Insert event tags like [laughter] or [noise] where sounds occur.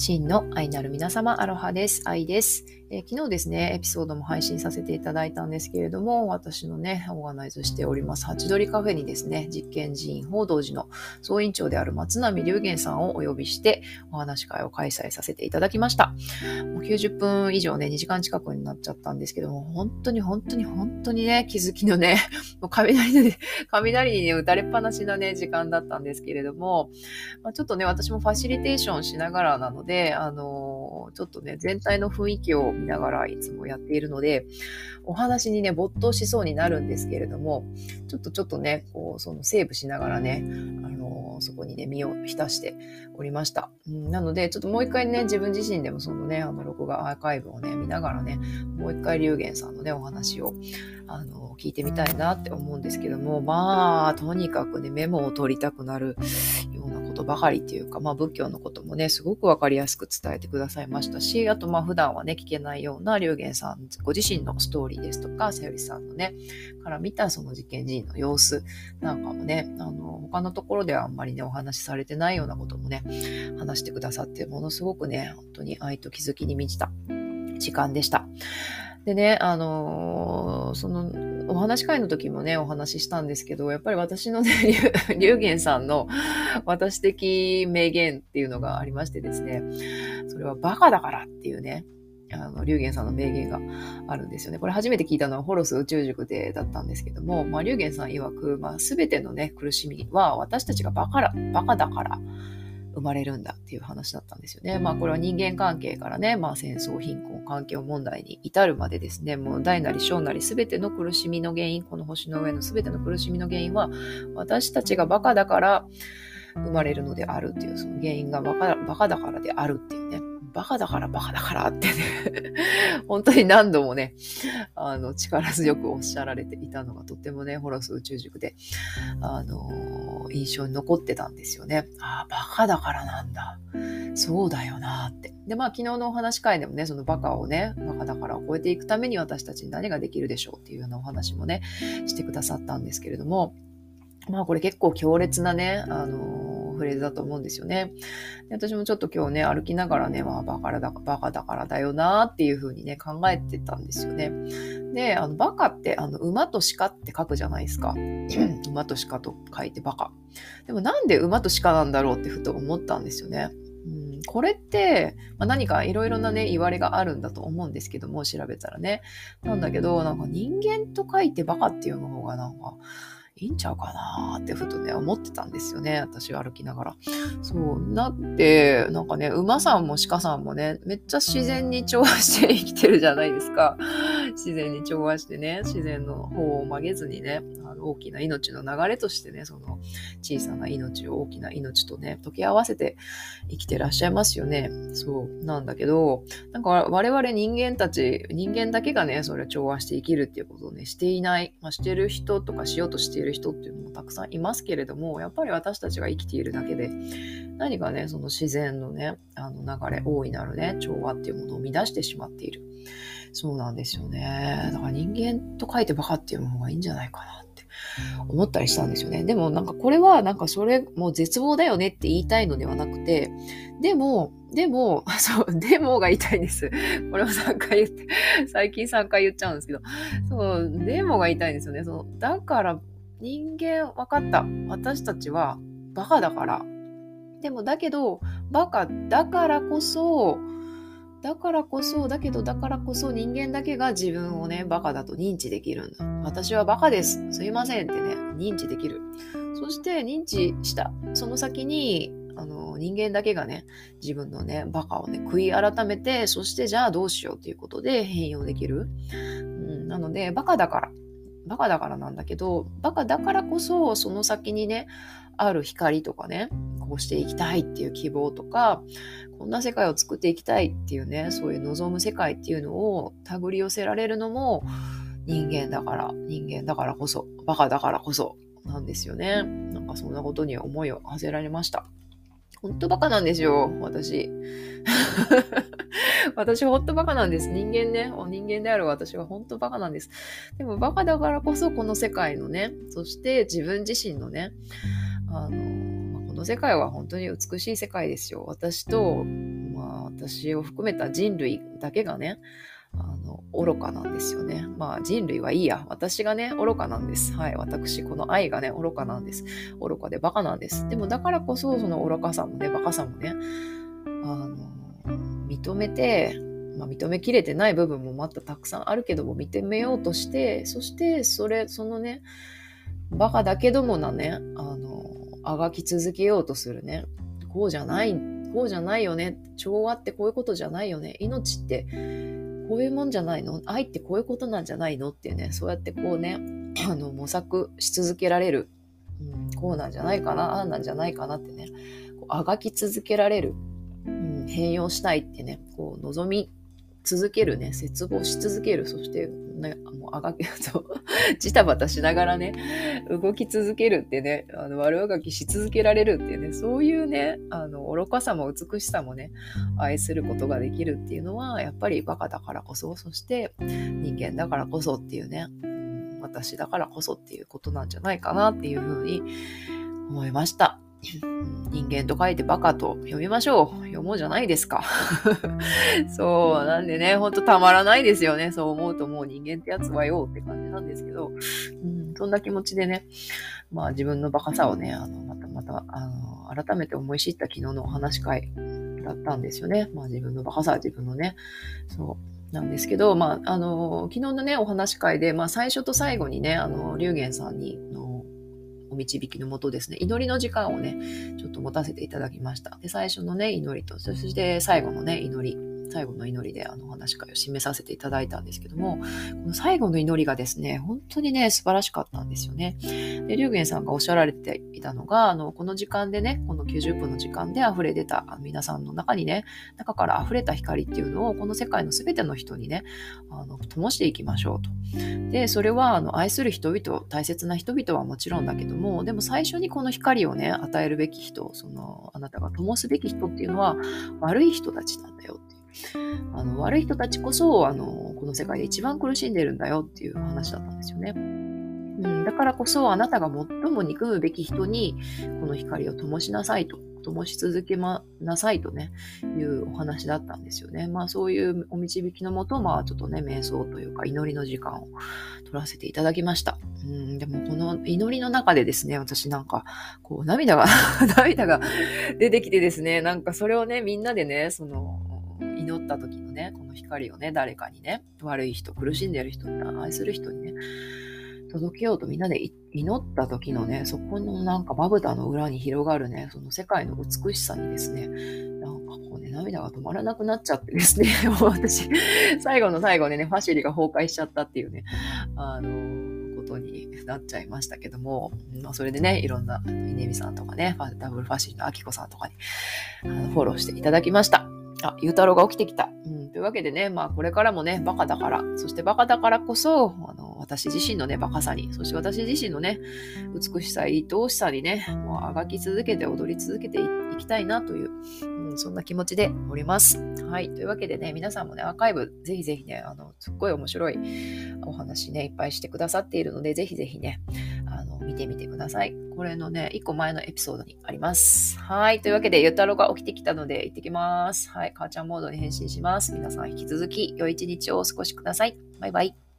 真の愛なる皆様、アロハです。愛です、え、昨日ですね、エピソードも配信させていただいたんですけれども、私のね、オーガナイズしております、ハチドリカフェにですね、実験寺院報道寺の総院長である松並龍玄さんをお呼びして、お話会を開催させていただきました。もう90分以上ね、2時間近くになっちゃったんですけども、本当に本当に本当にね、気づきのね、[laughs] もう雷で、雷にね、打たれっぱなしなね、時間だったんですけれども、まあ、ちょっとね、私もファシリテーションしながらなので、で、あの、ちょっとね、全体の雰囲気を見ながらいつもやっているので、お話にね、没頭しそうになるんですけれども、ちょっとちょっとね、こう、そのセーブしながらね、あの、そこにね、身を浸しておりました。うん、なので、ちょっともう一回ね、自分自身でもそのね、あの、録画アーカイブをね、見ながらね、もう一回龍玄さんのね、お話を、あの、聞いてみたいなって思うんですけども、まあ、とにかくね、メモを取りたくなるようなことばかりっていうか、まあ仏教のこともね、すごくわかりやすく伝えてくださいましたし、あとまあ普段はね、聞けないような龍玄さんご自身のストーリーですとか、さゆりさんのね、から見たその実験人の様子なんかもね、あの、他のところではあんまりね、お話しされてないようなこともね、話してくださって、ものすごくね、本当に愛と気づきに満ちた時間でした。でね、あのー、その、お話し会の時もね、お話ししたんですけど、やっぱり私のね、[laughs] 龍玄さんの私的名言っていうのがありましてですね、それはバカだからっていうね、あの、龍玄さんの名言があるんですよね。これ初めて聞いたのはホロス宇宙塾でだったんですけども、まあ、龍玄さん曰く、まあ、すべてのね、苦しみは私たちがバカら、バカだから、生まれるんだっていう話だったんですよね。まあこれは人間関係からね、まあ戦争、貧困、環境問題に至るまでですね、もう大なり小なり全ての苦しみの原因、この星の上の全ての苦しみの原因は私たちがバカだから生まれるのであるっていう、その原因がバカバカだからであるっていうね。バカだからバカだからってね [laughs] 本当に何度もね、あの、力強くおっしゃられていたのがとってもね、ホロス宇宙塾で、あのー、印象に残ってたんですよね。ああ、バカだからなんだ。そうだよなって。で、まあ、昨日のお話会でもね、そのバカをね、バカだからを超えていくために私たちに何ができるでしょうっていうようなお話もね、してくださったんですけれども、まあ、これ結構強烈なね、あのフレーズだと思うんですよね。で私もちょっと今日ね、歩きながらね、まあ、バカだバカだからだよなっていうふうにね、考えてたんですよね。で、あの、バカって、あの、馬と鹿って書くじゃないですか。馬と鹿と書いてバカ。でもなんで馬と鹿なんだろうってふと思ったんですよね。うん、これって、まあ、何かいろいろなね、言われがあるんだと思うんですけども、調べたらね。なんだけど、なんか人間と書いてバカっていうの方がなんか、いいんちゃうかなってふとね、思ってたんですよね。私歩きながら。そう。なって、なんかね、馬さんも鹿さんもね、めっちゃ自然に調和して生きてるじゃないですか。自然に調和してね、自然の方を曲げずにね、あの大きな命の流れとしてね、その小さな命を大きな命とね、溶け合わせて生きてらっしゃいますよね。そう。なんだけど、なんか我々人間たち、人間だけがね、それ調和して生きるっていうことをね、していない。まあ、してる人とかしようとしている人っていうのもたくさんいますけれどもやっぱり私たちが生きているだけで何かねその自然のねあの流れ大いなるね調和っていうものを乱してしまっているそうなんですよねだから人間と書いてバカっていう方がいいんじゃないかなって思ったりしたんですよねでもなんかこれはなんかそれもう絶望だよねって言いたいのではなくてでもでも、[laughs] そう、でもが言いたいんです。これも3回言って、最近3回言っちゃうんですけど、そう、でもが言いたいんですよね。そのだから人間分かった。私たちはバカだから。でもだけど、バカだからこそ、だからこそ、だけどだからこそ人間だけが自分をね、バカだと認知できるんだ。私はバカです。すいませんってね、認知できる。そして認知した。その先に、あの、人間だけがね、自分のね、バカをね、悔い改めて、そしてじゃあどうしようっていうことで変容できる。うん、なので、バカだから。バカだからなんだけど、バカだからこそ、その先にね、ある光とかね、こうしていきたいっていう希望とか、こんな世界を作っていきたいっていうね、そういう望む世界っていうのを手繰り寄せられるのも人間だから、人間だからこそ、バカだからこそなんですよね。なんかそんなことに思いを馳せられました。本当バカなんですよ、私。[laughs] 私ほんとバカなんです。人間ね、人間である私は本当バカなんです。でもバカだからこそこの世界のね、そして自分自身のね、あの、この世界は本当に美しい世界ですよ。私と、まあ私を含めた人類だけがね、あの、愚かなんですよね。まあ人類はいいや。私がね、愚かなんです。はい。私、この愛がね、愚かなんです。愚かでバカなんです。でもだからこそ、その愚かさもね、バカさもね、あの、認めて、まあ、認めきれてない部分もまたたくさんあるけども認めようとしてそしてそれそのねバカだけどもなねあのあがき続けようとするね。こうじゃないこうじゃないよね。調和ってこういうことじゃないよね。命ってこういうもんじゃないの？愛ってこういうことなんじゃないの？っていうね。そうやってこうねあの模索し続けられる、うん、こうなんじゃないかな？ああなんじゃないかなってね。あがき続けられる、うん、変容したいってね。こう望み続けるね、絶望し続ける、そして、ね、もうあがけと、[laughs] ジタバタしながらね、動き続けるってね、あの悪あがきし続けられるっていうね、そういうね、あの、愚かさも美しさもね、愛することができるっていうのは、やっぱりバカだからこそ、そして人間だからこそっていうね、私だからこそっていうことなんじゃないかなっていうふうに思いました。人間と書いてバカと読みましょう。読もうじゃないですか。そう、なんでね、ほんとたまらないですよね。そう思うともう人間ってやつはよって感じなんですけど、うん、そんな気持ちでね、まあ自分のバカさをね、あの、またまた、あの、改めて思い知った昨日のお話会だったんですよね。まあ自分のバカさは自分のね、そう、なんですけど、まあ、あの、昨日のね、お話会で、まあ、最初と最後にね、あの、龍玄さんに、お導きのもとですね、祈りの時間をね、ちょっと持たせていただきました。で、最初のね、祈りと、そして最後のね、祈り。最後の祈りであのお話会を締めさせていただいたんですけども、この最後の祈りがですね、本当にね、素晴らしかったんですよね。で、龍玄さんがおっしゃられていたのが、あの、この時間でね、この90分の時間で溢れ出た皆さんの中にね、中から溢れた光っていうのを、この世界の全ての人にね、あの、灯していきましょうと。で、それは、あの、愛する人々、大切な人々はもちろんだけども、でも最初にこの光をね、与えるべき人、その、あなたが灯すべき人っていうのは、悪い人たちなんだよ。あの悪い人たちこそあのこの世界で一番苦しんでるんだよっていう話だったんですよね。うん、だからこそあなたが最も憎むべき人にこの光を灯しなさいと灯し続けまなさいとね、いうお話だったんですよね。まあそういうお導きのもと、まあちょっとね、瞑想というか祈りの時間を取らせていただきました。うん、でもこの祈りの中でですね、私なんか、こう涙が [laughs] 涙が出てきてですね、なんかそれをね、みんなでね、その、祈った時のね、この光をね、誰かにね、悪い人、苦しんでる人に、愛する人にね、届けようとみんなで祈った時のね、そこのなんかまぶたの裏に広がるね、その世界の美しさにですね、なんかこうね、涙が止まらなくなっちゃってですね、[laughs] 私、最後の最後でね、ファシリが崩壊しちゃったっていうね、あのことになっちゃいましたけども、まあ、それでね、いろんな稲見さんとかね、ダブルファシリのあきこさんとかにあのフォローしていただきました。あ、ゆうたろうが起きてきた。うん、というわけでね、まあこれからもね、バカだから、そしてバカだからこそ、あの、私自身のね、バカさに、そして私自身のね、美しさ、愛おしさにね、もうあがき続けて踊り続けていきたいなという、うん、そんな気持ちでおります。はい。というわけでね、皆さんもね、アーカイブ、ぜひぜひね、あの、すっごい面白いお話ね、いっぱいしてくださっているので、ぜひぜひね、見てみてください。これのね、一個前のエピソードにあります。はい。というわけで、ゆたろが起きてきたので、行ってきます。はい。母ちゃんモードに変身します。皆さん引き続き、良い一日をお過ごしください。バイバイ。